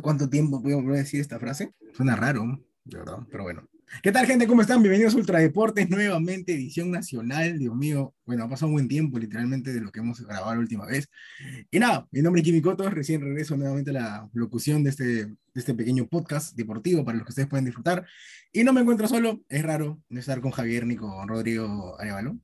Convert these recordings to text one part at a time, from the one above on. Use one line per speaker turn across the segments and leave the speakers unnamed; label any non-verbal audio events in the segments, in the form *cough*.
sé cuánto tiempo puedo decir esta frase. Suena raro, de verdad, pero bueno. ¿Qué tal, gente? ¿Cómo están? Bienvenidos a Ultradeportes, nuevamente, edición nacional. Dios mío, bueno, ha pasado un buen tiempo, literalmente, de lo que hemos grabado la última vez. Y nada, mi nombre es Jimmy Coto, recién regreso nuevamente a la locución de este, de este pequeño podcast deportivo para los que ustedes pueden disfrutar. Y no me encuentro solo, es raro no estar con Javier ni con Rodrigo Arevalo,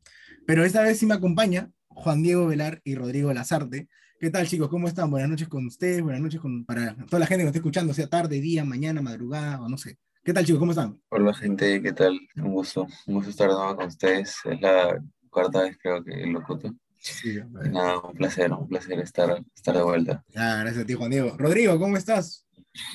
pero esta vez sí me acompaña Juan Diego Velar y Rodrigo Lazarte. ¿Qué tal, chicos? ¿Cómo están? Buenas noches con ustedes, buenas noches con, para toda la gente que esté escuchando, sea tarde, día, mañana, madrugada o no sé. ¿Qué tal, chicos? ¿Cómo están?
Hola, gente, ¿qué tal? Un gusto, un gusto estar de nuevo con ustedes. Es la cuarta vez, creo que lo cuto. Sí, nada, un placer, un placer estar, estar de vuelta.
Ah, gracias a ti, Juan Diego. Rodrigo, ¿cómo estás?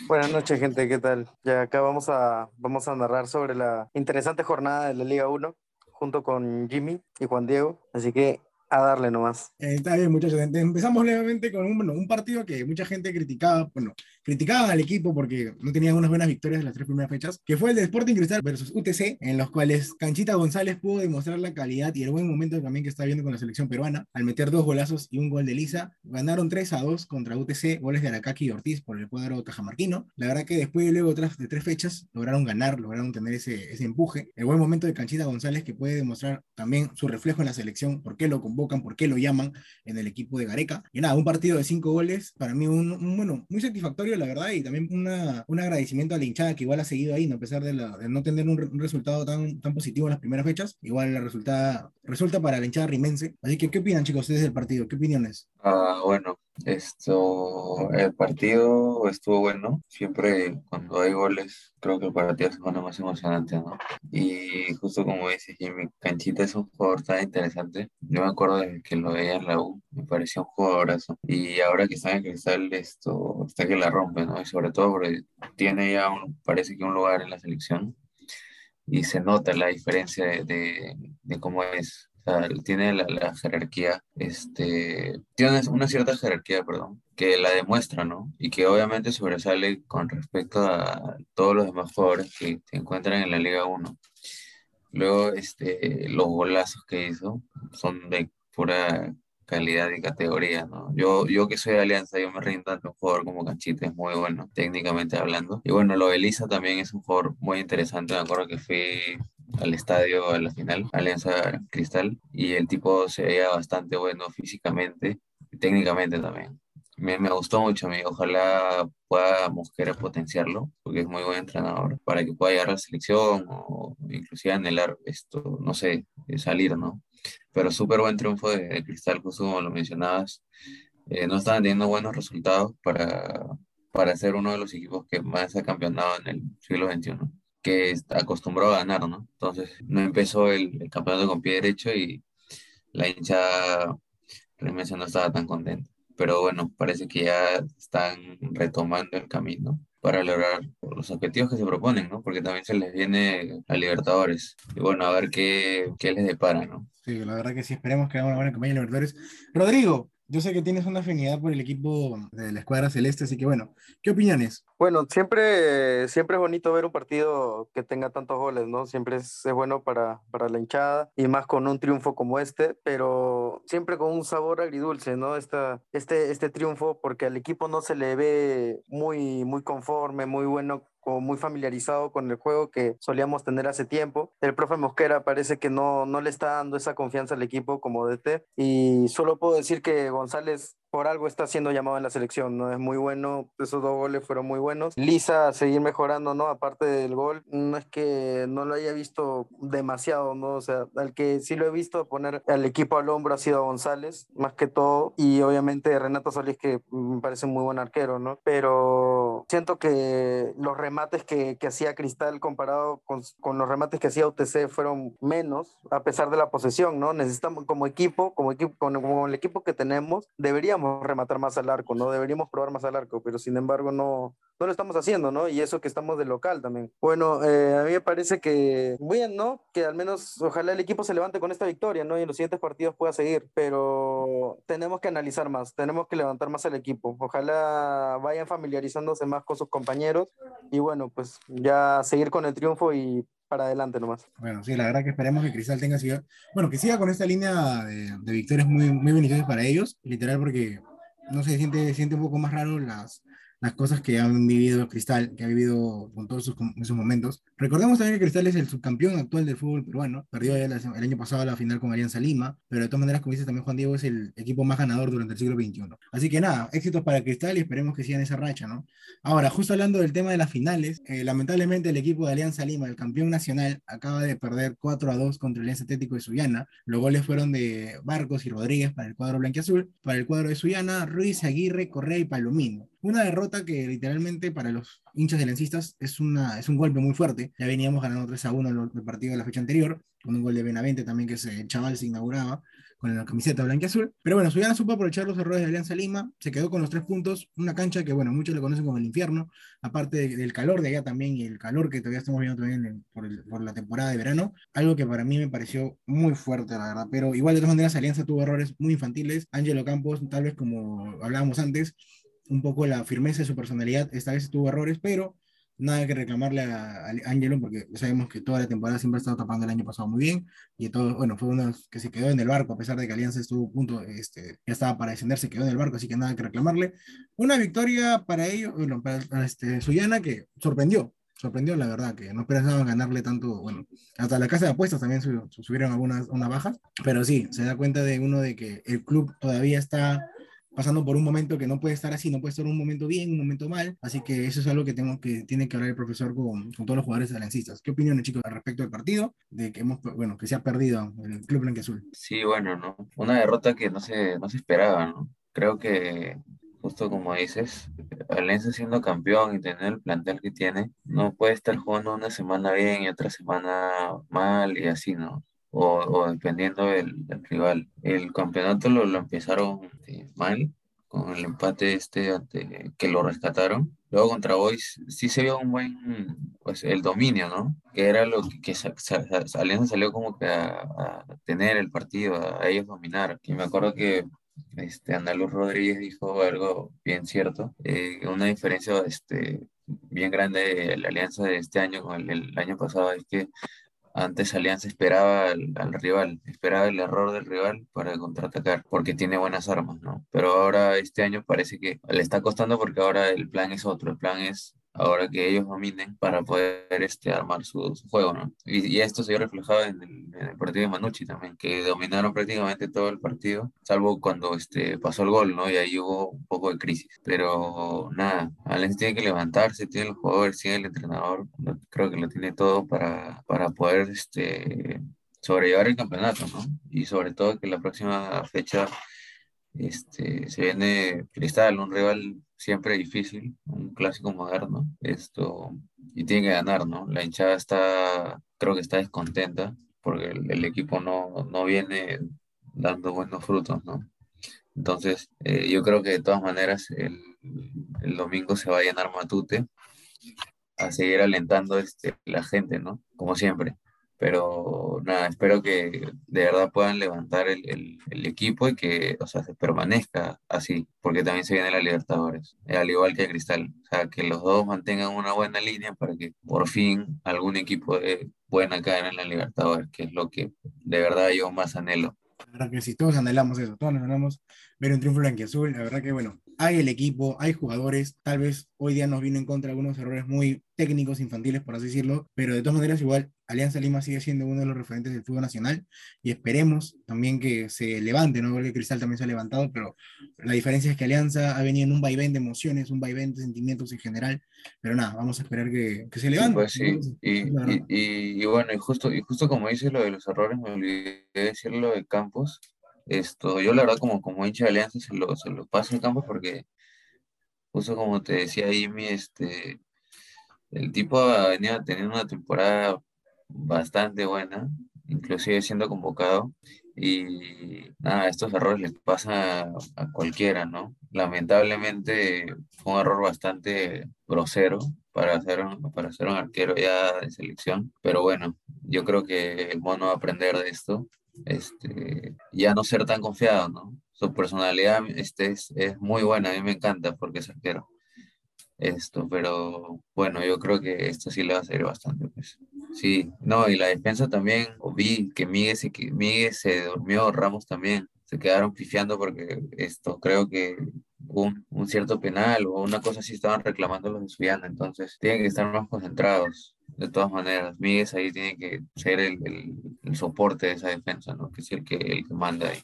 Buenas noches, gente, ¿qué tal? Ya acá vamos a, vamos a narrar sobre la interesante jornada de la Liga 1 junto con Jimmy y Juan Diego. Así que a darle nomás.
Eh, está bien, muchachos. Empezamos levemente con un, un partido que mucha gente criticaba, bueno, criticaban al equipo porque no tenían unas buenas victorias en las tres primeras fechas, que fue el de Sporting Cristal versus UTC, en los cuales Canchita González pudo demostrar la calidad y el buen momento también que está viendo con la selección peruana, al meter dos golazos y un gol de Lisa. Ganaron 3 a 2 contra UTC, goles de Aracaki y Ortiz por el cuadro cajamarquino. La verdad que después de luego de tres fechas lograron ganar, lograron tener ese, ese empuje. El buen momento de Canchita González que puede demostrar también su reflejo en la selección, por qué lo convocan, por qué lo llaman en el equipo de Gareca. Y nada, un partido de cinco goles, para mí un, un bueno, muy satisfactorio la verdad y también una, un agradecimiento a la hinchada que igual ha seguido ahí, ¿no? a pesar de, la, de no tener un, un, resultado tan, tan positivo en las primeras fechas, igual la resulta, resulta para la hinchada rimense. Así que, ¿qué opinan chicos ustedes del partido? ¿Qué opiniones?
Ah, bueno, esto, el partido estuvo bueno. Siempre cuando hay goles, creo que el partido se pone más emocionante, ¿no? Y justo como dice Jimmy, Canchita es un jugador tan interesante. Yo me acuerdo de que lo veía en la U, me pareció un jugadorazo. Y ahora que está en Cristal, esto está que la rompe, ¿no? Y sobre todo porque tiene ya, un, parece que un lugar en la selección. Y se nota la diferencia de, de, de cómo es tiene la, la, jerarquía, este, tiene una cierta jerarquía, perdón, que la demuestra, ¿no? Y que obviamente sobresale con respecto a todos los demás jugadores que se encuentran en la Liga 1. Luego, este, los golazos que hizo son de pura calidad y categoría, ¿no? Yo, yo que soy de Alianza, yo me rindo ante un jugador como Canchita, es muy bueno, técnicamente hablando. Y bueno, lo de Elisa también es un jugador muy interesante, me acuerdo que fui al estadio a la final, Alianza Cristal, y el tipo se veía bastante bueno físicamente y técnicamente también. Me, me gustó mucho, amigo. Ojalá pueda Mosquera potenciarlo, porque es muy buen entrenador, para que pueda llegar a la selección o inclusive anhelar esto, no sé, salir, ¿no? Pero súper buen triunfo de, de, Cristal, justo como lo mencionabas. Eh, no estaban teniendo buenos resultados para, para ser uno de los equipos que más ha campeonado en el siglo XXI que acostumbró a ganar, ¿no? Entonces no empezó el, campeonato con pie derecho y la hinchada realmente no estaba tan contenta. Pero bueno, parece que ya están retomando el camino para lograr los objetivos que se proponen, ¿no? Porque también se les viene a Libertadores. Y bueno, a ver qué, qué les depara, ¿no?
Sí, la verdad que sí, esperemos que hagan una buena campaña Libertadores. Rodrigo, yo sé que tienes una afinidad por el equipo de la escuadra celeste, así que bueno, ¿qué opiniones?
Bueno, siempre, siempre es bonito ver un partido que tenga tantos goles, ¿no? Siempre es, es, bueno para, para la hinchada y más con un triunfo como este, pero siempre con un sabor agridulce, ¿no? Esta, este, este triunfo, porque al equipo no se le ve muy, muy conforme, muy bueno como muy familiarizado con el juego que solíamos tener hace tiempo. El profe Mosquera parece que no, no le está dando esa confianza al equipo como DT y solo puedo decir que González por algo está siendo llamado en la selección, ¿no? Es muy bueno, esos dos goles fueron muy buenos. Lisa seguir mejorando, ¿no? Aparte del gol, no es que no lo haya visto demasiado, ¿no? O sea, al que sí lo he visto poner al equipo al hombro ha sido González, más que todo, y obviamente Renato Solís, que me parece un muy buen arquero, ¿no? Pero siento que los remates que, que hacía Cristal comparado con, con, los remates que hacía UTC fueron menos, a pesar de la posesión, ¿no? Necesitamos como equipo, como equipo, con, como el equipo que tenemos, deberíamos rematar más al arco, ¿no? Deberíamos probar más al arco, pero sin embargo no, no lo estamos haciendo, ¿no? Y eso que estamos de local también. Bueno, eh, a mí me parece que bien, ¿no? Que al menos ojalá el equipo se levante con esta victoria, ¿no? Y en los siguientes partidos pueda seguir, pero tenemos que analizar más, tenemos que levantar más al equipo. Ojalá vayan familiarizándose más con sus compañeros y bueno, pues ya seguir con el triunfo y para adelante nomás.
Bueno, sí, la verdad que esperemos que Cristal tenga siga, bueno, que siga con esta línea de, de victorias muy, muy beneficiosas para ellos, literal porque, no sé, siente, siente un poco más raro las, las cosas que han vivido Cristal, que ha vivido con todos esos momentos. Recordemos también que Cristal es el subcampeón actual del fútbol peruano, perdió el, el año pasado la final con Alianza Lima, pero de todas maneras, como dice también Juan Diego, es el equipo más ganador durante el siglo XXI. Así que nada, éxitos para Cristal y esperemos que sigan esa racha, ¿no? Ahora, justo hablando del tema de las finales, eh, lamentablemente el equipo de Alianza Lima, el campeón nacional, acaba de perder 4 a 2 contra el Alianza Atlético de Suyana. Los goles fueron de Barcos y Rodríguez para el cuadro blanquiazul, para el cuadro de Suyana, Ruiz, Aguirre, Correa y Palomino. Una derrota que literalmente para los hinchas de Lencistas es, una, es un golpe muy fuerte. Ya veníamos ganando 3 a 1 en el partido de la fecha anterior, con un gol de Benavente también que el chaval se inauguraba con la camiseta blanca y azul. Pero bueno, Suyana supo aprovechar los errores de Alianza Lima, se quedó con los tres puntos, una cancha que, bueno, muchos le conocen como el infierno, aparte del calor de allá también y el calor que todavía estamos viendo también por, por, la temporada de verano, algo que para mí me pareció muy fuerte, la verdad. Pero igual, de todas maneras, Alianza tuvo errores muy infantiles. Ángelo Campos, tal vez como hablábamos antes, un poco la firmeza de su personalidad, esta vez tuvo errores, pero nada que reclamarle a, Angelo porque sabemos que toda la temporada siempre ha estado tapando el año pasado muy bien y todo, bueno, fue uno que se quedó en el barco a pesar de que Alianza estuvo a punto, este, ya estaba para descender, se quedó en el barco, así que nada que reclamarle. Una victoria para ellos, bueno, para este, Suyana que sorprendió, sorprendió la verdad, que no pensaban ganarle tanto, bueno, hasta la casa de apuestas también subieron algunas una bajas, pero sí, se da cuenta de uno de que el club todavía está pasando por un momento que no puede estar así, no puede estar un momento bien, un momento mal, así que eso es algo que tengo que tiene que hablar el profesor con, con todos los jugadores aliancistas. ¿Qué opinión, chicos, al respecto del partido? De que hemos, bueno, que se ha perdido el Club Blanqueazul.
Sí, bueno, ¿no? Una derrota que no se, no se esperaba, ¿no? Creo que justo como dices, Alianza siendo campeón y tener el plantel que tiene, no puede estar jugando una semana bien y otra semana mal y así, ¿no? O, dependiendo del, rival. El campeonato lo, lo empezaron este, mal, con el empate este ante, que lo rescataron. Luego contra Boys sí se vio un buen, pues el dominio, ¿no? Que era lo que, que Alianza salió como que a, tener el partido, a, ellos dominar. Y me acuerdo que este, Andaluz Rodríguez dijo algo bien cierto, eh, una diferencia este, bien grande de la alianza de este año con el, el año pasado es que antes Alianza esperaba al, rival, esperaba el error del rival para contraatacar, porque tiene buenas armas, ¿no? Pero ahora este año parece que le está costando porque ahora el plan es otro, el plan es ahora que ellos dominen para poder este, armar su, juego, ¿no? Y, esto se vio reflejado en el, partido de Manucci también, que dominaron prácticamente todo el partido, salvo cuando este, pasó el gol, ¿no? Y ahí hubo un poco de crisis. Pero nada, Alianza tiene que levantarse, tiene los jugadores, tiene el entrenador, creo que lo tiene todo para, para poder este, sobrellevar el campeonato, ¿no? Y sobre todo que la próxima fecha este, se viene Cristal, un rival siempre difícil, un clásico moderno, esto, y tiene que ganar, ¿no? La hinchada está, creo que está descontenta porque el, equipo no, no, viene dando buenos frutos, ¿no? Entonces, eh, yo creo que de todas maneras el, el, domingo se va a llenar Matute a seguir alentando este, la gente, ¿no? Como siempre. Pero nada, espero que de verdad puedan levantar el, el, equipo y que, o sea, se permanezca así, porque también se viene la Libertadores, eh, al igual que Cristal. O sea, que los dos mantengan una buena línea para que por fin algún equipo buena caer en la Libertadores, que es lo que de verdad yo más anhelo.
La verdad que sí, todos anhelamos eso, todos anhelamos ver un triunfo azul La verdad que, bueno, hay el equipo, hay jugadores, tal vez hoy día nos vino en contra algunos errores muy técnicos, infantiles, por así decirlo, pero de todas maneras igual Alianza Lima sigue siendo uno de los referentes del fútbol nacional y esperemos también que se levante, ¿no? Porque Cristal también se ha levantado, pero la diferencia es que Alianza ha venido en un vaivén de emociones, un vaivén de sentimientos en general, pero nada, vamos a esperar que, que se levante.
Pues sí, Y, y, y, bueno, y justo, y justo como dices lo de los errores, me olvidé decirlo de Campos, esto, yo la verdad como, como hincha de Alianza se lo, se lo paso en campo porque justo como te decía Jimmy, este, el tipo venía teniendo una temporada bastante buena, inclusive siendo convocado, y nada, estos errores les pasan a, cualquiera, ¿no? Lamentablemente fue un error bastante grosero para hacer, un, para hacer un arquero ya de selección, pero bueno, yo creo que el mono va a aprender de esto este, ya no ser tan confiado, ¿no? Su personalidad este, es, es muy buena, a mí me encanta porque es arquero. Esto, pero bueno, yo creo que esto sí le va a servir bastante, pues. Sí, no, y la defensa también, vi que Miguel se, Miguel se durmió, Ramos también, se quedaron pifiando porque esto creo que un, un, cierto penal o una cosa así estaban reclamando los de entonces tienen que estar más concentrados. De todas maneras, Miguel ahí tiene que ser el, el, el, soporte de esa defensa, ¿no? Que es el que, el que manda ahí.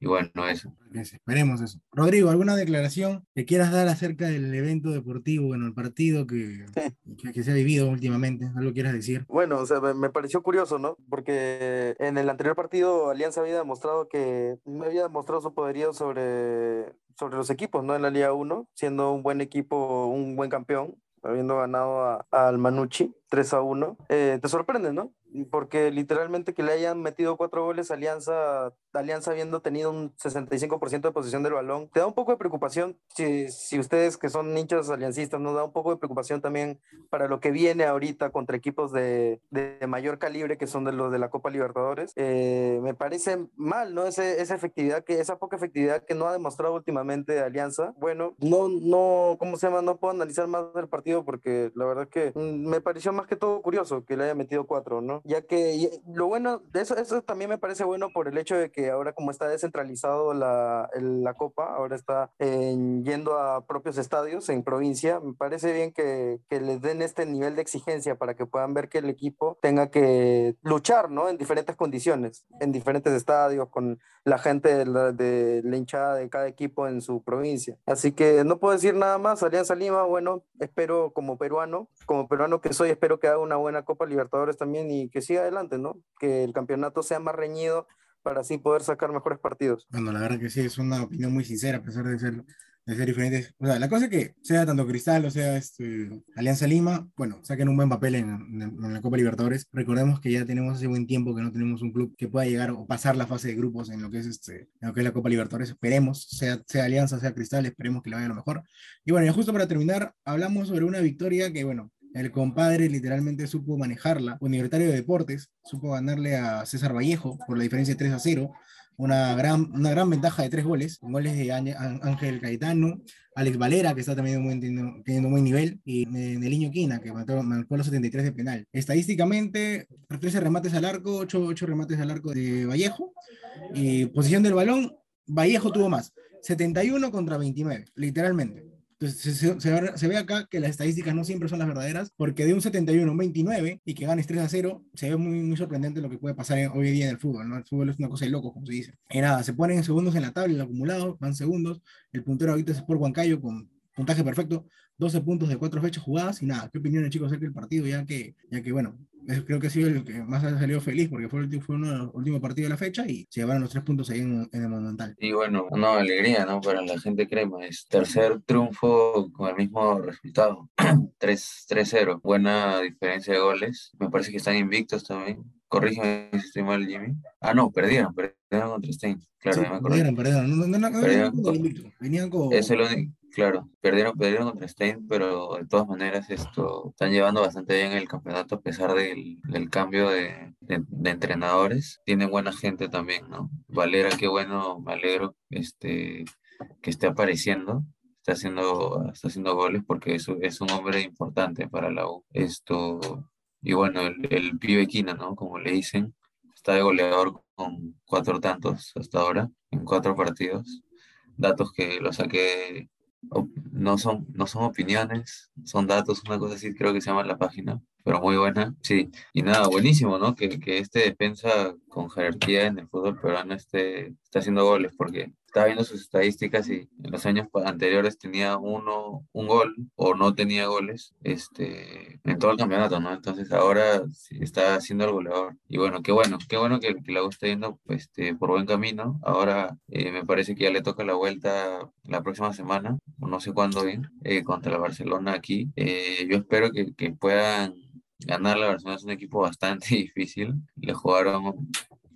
Y bueno, eso.
Esperemos eso. Rodrigo, ¿alguna declaración que quieras dar acerca del evento deportivo, bueno, el partido que, sí. que, que, se ha vivido últimamente? ¿Algo quieras decir?
Bueno, o sea, me pareció curioso, ¿no? Porque en el anterior partido Alianza había demostrado que me había demostrado su poderío sobre, sobre los equipos, ¿no? En la Liga 1, siendo un buen equipo, un buen campeón, habiendo ganado al Manucci 3 a 1. Eh, te sorprende, ¿no? Porque literalmente que le hayan metido cuatro goles a Alianza, Alianza habiendo tenido un 65% de posición del balón, te da un poco de preocupación, si, si ustedes que son hinchas aliancistas, nos da un poco de preocupación también para lo que viene ahorita contra equipos de, de mayor calibre que son de los de la Copa Libertadores. Eh, me parece mal, ¿no? Ese, esa efectividad, que, esa poca efectividad que no ha demostrado últimamente Alianza. Bueno, no, no, ¿cómo se llama? No puedo analizar más del partido porque la verdad que mm, me pareció más que todo curioso que le haya metido cuatro, ¿no? Ya que lo bueno, de eso, también me parece bueno por el hecho de que ahora como está descentralizado la, la Copa, ahora está en, yendo a propios estadios en provincia, me parece bien que, que, les den este nivel de exigencia para que puedan ver que el equipo tenga que luchar, ¿no? En diferentes condiciones, en diferentes estadios, con la gente de la, de la hinchada de cada equipo en su provincia. Así que no puedo decir nada más, Alianza Lima, bueno, espero como peruano, como peruano que soy, espero que haga una buena Copa Libertadores también y que siga adelante, ¿no? Que el campeonato sea más reñido para así poder sacar mejores partidos.
Bueno, la verdad que sí, es una opinión muy sincera, a pesar de ser, de ser diferentes. O sea, la cosa es que sea tanto Cristal o sea este, Alianza Lima, bueno, saquen un buen papel en, en, en, la Copa Libertadores. Recordemos que ya tenemos hace buen tiempo que no tenemos un club que pueda llegar o pasar la fase de grupos en lo que es, este, en lo que es la Copa Libertadores. Esperemos, sea, sea Alianza, sea Cristal, esperemos que le vaya lo mejor. Y bueno, y justo para terminar, hablamos sobre una victoria que, bueno, el compadre literalmente supo manejarla. Universitario de Deportes supo ganarle a César Vallejo por la diferencia de 3 a 0. Una gran, una gran ventaja de tres goles, goles de Ángel Caetano, Alex Valera, que está también teniendo, buen nivel, y Neliño Quina, que marcó, marcó los 73 de penal. Estadísticamente, 13 remates al arco, 8, 8 remates al arco de Vallejo, y posición del balón, Vallejo tuvo más, 71 contra 29, literalmente. Entonces se, se, ve acá que las estadísticas no siempre son las verdaderas, porque de un 71 a un 29 y que ganes 3 a 0, se ve muy, sorprendente lo que puede pasar en, hoy día en el fútbol. El fútbol es una cosa de loco, como se dice. Y nada, se ponen segundos en la tabla, el acumulado, van segundos, el puntero ahorita es por Huancayo con puntaje perfecto, 12 puntos de 4 fechas jugadas y nada, ¿qué opiniones chicos acerca del partido? Ya que, ya que bueno, creo que ha sido el que más ha salido feliz porque fue, el, fue uno de los últimos partidos de la fecha y se llevaron los tres puntos ahí en, en el Monumental.
Y bueno, no, alegría, ¿no? Para la gente crema. Es tercer triunfo con el mismo resultado. 3-0. Buena diferencia de goles. Me parece que están invictos también. Corrígeme si estoy mal, Jimmy. Ah, no, perdieron, perdieron contra Stein. Claro,
sí,
me
perdieron, perdieron. No, no, no,
perdieron
con... Venían con...
Es el único, claro, perdieron, perdieron contra Stein, pero de todas maneras esto están llevando bastante bien el campeonato a pesar del, cambio de, entrenadores. Tienen buena gente también, ¿no? Valera, qué bueno, me alegro este, que esté apareciendo. Está haciendo, está haciendo goles porque es, es un hombre importante para la U. Esto, y bueno, el, el pibe ¿no? Como le dicen, está de goleador con cuatro tantos hasta ahora, en cuatro partidos. Datos que lo saqué, no son, no son opiniones, son datos, una cosa así creo que se llama la página, pero muy buena. Sí, y nada, buenísimo, ¿no? Que, que este defensa con jerarquía en el fútbol peruano esté, está haciendo goles, porque estaba viendo sus estadísticas y en los años anteriores tenía uno, un gol o no tenía goles este, en todo el campeonato, ¿no? Entonces ahora está haciendo el goleador. Y bueno, qué bueno, qué bueno que, que la está yendo este, por buen camino. Ahora eh, me parece que ya le toca la vuelta la próxima semana, no sé cuándo bien, eh, contra la Barcelona aquí. Eh, yo espero que puedan ganar la Barcelona, es un equipo bastante *laughs* difícil. Le jugaron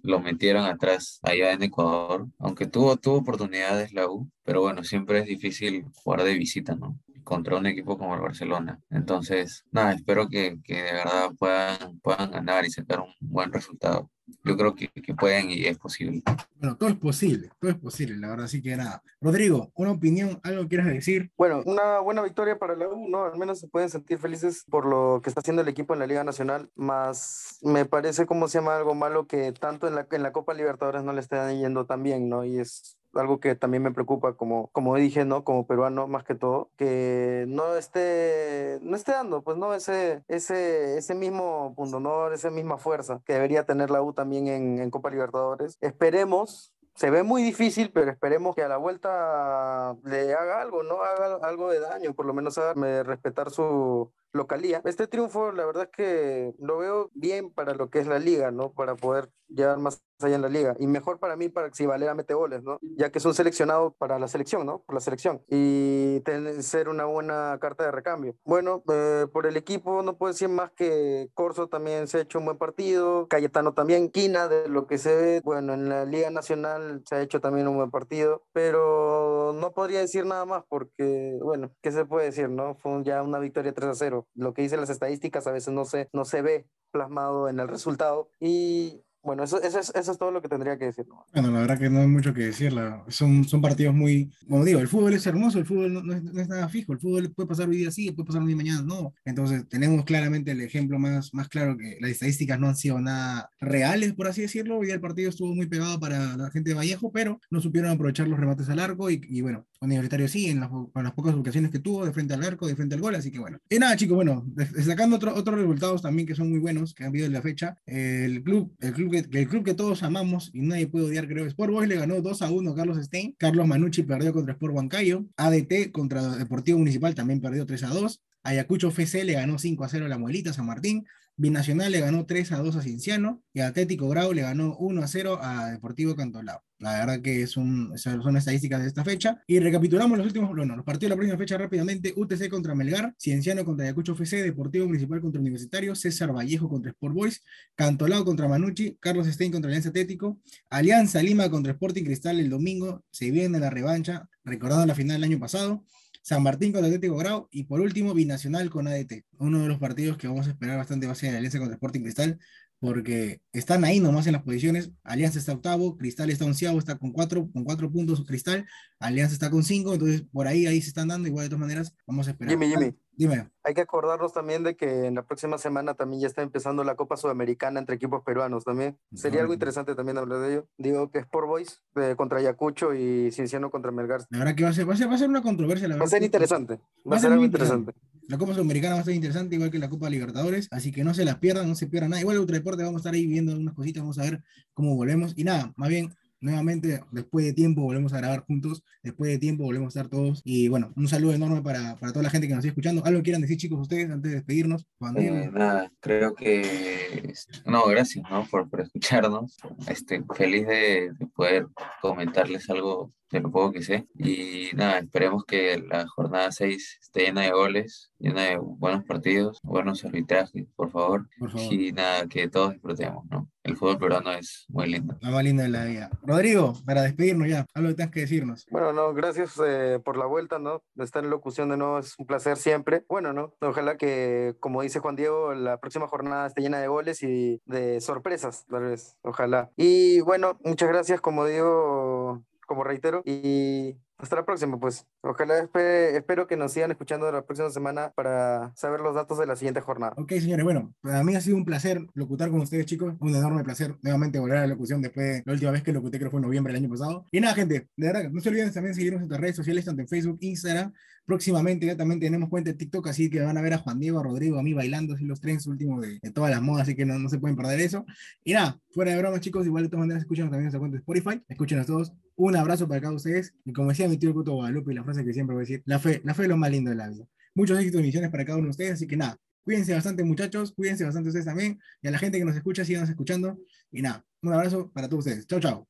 lo metieron atrás allá en Ecuador, aunque tuvo, tuvo oportunidades la U, pero bueno, siempre es difícil jugar de visita, ¿no? Contra un equipo como el Barcelona. Entonces, nada, espero que, que de verdad puedan, puedan ganar y sacar un buen resultado yo creo que, que, pueden y es posible.
Bueno, todo es posible, todo es posible, la verdad, así que nada. Rodrigo, una opinión, algo quieras decir.
Bueno, una buena victoria para la U, ¿no? Al menos se pueden sentir felices por lo que está haciendo el equipo en la Liga Nacional, más me parece como se llama algo malo que tanto en la, en la Copa Libertadores no le estén yendo tan bien, ¿no? Y es algo que también me preocupa como, como dije, ¿no? Como peruano más que todo, que no esté, no esté dando, pues, ¿no? Ese, ese, ese mismo punto honor, esa misma fuerza que debería tener la U también en, en Copa Libertadores. Esperemos se ve muy difícil, pero esperemos que a la vuelta le haga algo, ¿no? Haga algo de daño, por lo menos a respetar su, localía. Este triunfo, la verdad es que lo veo bien para lo que es la liga, ¿no? Para poder llegar más allá en la liga. Y mejor para mí, para que si Valera mete goles, ¿no? Ya que es un seleccionado para la selección, ¿no? Por la selección. Y tener, ser una buena carta de recambio. Bueno, eh, por el equipo no puedo decir más que Corso también se ha hecho un buen partido. Cayetano también. Quina, de lo que se ve, bueno, en la Liga Nacional se ha hecho también un buen partido. Pero no podría decir nada más porque, bueno, ¿qué se puede decir, no? Fue ya una victoria 3 a 0 lo que dicen las estadísticas a veces no se, no se ve plasmado en el resultado y bueno, eso, eso, es, eso es todo lo que tendría que decir.
Bueno, la verdad que no hay mucho que decir. Son, son partidos muy, como digo, el fútbol es hermoso, el fútbol no, es, nada fijo, el fútbol puede pasar hoy día así, puede pasar un día mañana, no. Entonces tenemos claramente el ejemplo más, más claro que las estadísticas no han sido nada reales, por así decirlo. Hoy día el partido estuvo muy pegado para la gente de Vallejo, pero no supieron aprovechar los remates al arco y, y bueno, Universitario sí, en las, en las, pocas ocasiones que tuvo, de frente al arco, de frente al gol, así que bueno. Y nada, chicos, bueno, destacando otro, otros resultados también que son muy buenos, que han habido en la fecha, el club, el club que, el club que todos amamos y nadie puede odiar, creo. Sport Boys le ganó 2 a 1 a Carlos Stein. Carlos Manucci perdió contra Sport Huancayo. ADT contra Deportivo Municipal también perdió 3 a 2. Ayacucho FC le ganó 5 a 0 a la Muelita San Martín. Binacional le ganó 3 a 2 a Cinciano y Atlético Grau le ganó 1 a 0 a Deportivo Cantolao. La verdad que es son estadísticas de esta fecha. Y recapitulamos los últimos, bueno, los partidos de la próxima fecha rápidamente. UTC contra Melgar, Cienciano contra Ayacucho FC, Deportivo Municipal contra Universitario, César Vallejo contra Sport Boys, Cantolao contra Manucci, Carlos Stein contra Alianza Atlético, Alianza Lima contra Sporting Cristal el domingo. Se viene la revancha, recordando la final del año pasado. San Martín contra Atlético Grau y por último Binacional con ADT. Uno de los partidos que vamos a esperar bastante va a ser Alianza contra Sporting Cristal porque están ahí nomás en las posiciones. Alianza está octavo, Cristal está onceavo, está con cuatro, con cuatro puntos Cristal, Alianza está con cinco, entonces por ahí ahí se están dando, igual de todas maneras, vamos a esperar.
Jimmy, Jimmy. Dime. Hay que acordarnos también de que en la próxima semana también ya está empezando la Copa Sudamericana entre equipos peruanos también. Sería algo interesante también hablar de ello. Digo que es por Boys eh, contra Ayacucho y Cienciano contra Melgar.
La verdad que va a ser, va a ser, va a ser una controversia. La
va a ser interesante. Va, a ser, algo interesante.
La Copa Sudamericana va a ser interesante, igual que la Copa Libertadores, así que no se la pierdan, no se pierdan nada. Igual el Ultradeporte vamos a estar ahí viendo algunas cositas, vamos a ver cómo volvemos. Y nada, más bien, nuevamente, después de tiempo, volvemos a grabar juntos, después de tiempo, volvemos a estar todos. Y bueno, un saludo enorme para, para toda la gente que nos está escuchando. ¿Algo quieran decir, chicos, ustedes antes de despedirnos?
Eh, nada, creo que, no, gracias, ¿no? Por, por escucharnos. Este, feliz de, de poder comentarles algo de lo poco que sé. Y nada, esperemos que la jornada 6 esté llena de goles, llena de buenos partidos, buenos arbitrajes, por favor. Y nada, que todos disfrutemos, ¿no? El fútbol peruano es muy lindo.
La más linda de la vida. Rodrigo, para despedirnos ya, algo que tengas que decirnos.
Bueno, no, gracias eh, por la vuelta, ¿no? Estar en locución de nuevo es un placer siempre. Bueno, ¿no? Ojalá que, como dice Juan Diego, la próxima jornada esté llena de goles y de sorpresas, tal vez. Ojalá. Y bueno, muchas gracias, como digo, como reitero, y hasta la próxima, pues. Ojalá espero que nos sigan escuchando la próxima semana para saber los datos de la siguiente jornada.
Ok, señores, bueno, para mí ha sido un placer locutar con ustedes, chicos. Un enorme placer nuevamente volver a la locución después de la última vez que locuté, creo que fue en noviembre del año pasado. Y nada, gente, de verdad, no se olviden también seguirnos en nuestras redes sociales, tanto en Facebook, Instagram. Próximamente ya también tenemos cuenta de TikTok, así que van a ver a Juan Diego, a Rodrigo, a mí bailando, así los tres últimos de, todas las modas, así que no, no se pueden perder eso. Y nada, fuera de bromas, chicos, igual de todas maneras escuchen también nuestra cuenta de Spotify. Escuchen a todos. Un abrazo para cada uno de ustedes. Y como decía mi tío Puto Guadalupe, y la frase que siempre voy a decir, la fe, la fe es lo más lindo de la vida. Muchos éxitos y misiones para cada uno de ustedes, así que nada, cuídense bastante muchachos, cuídense bastante ustedes también, y a la gente que nos escucha, sigan escuchando, y nada, un abrazo para todos ustedes. Chao, chao.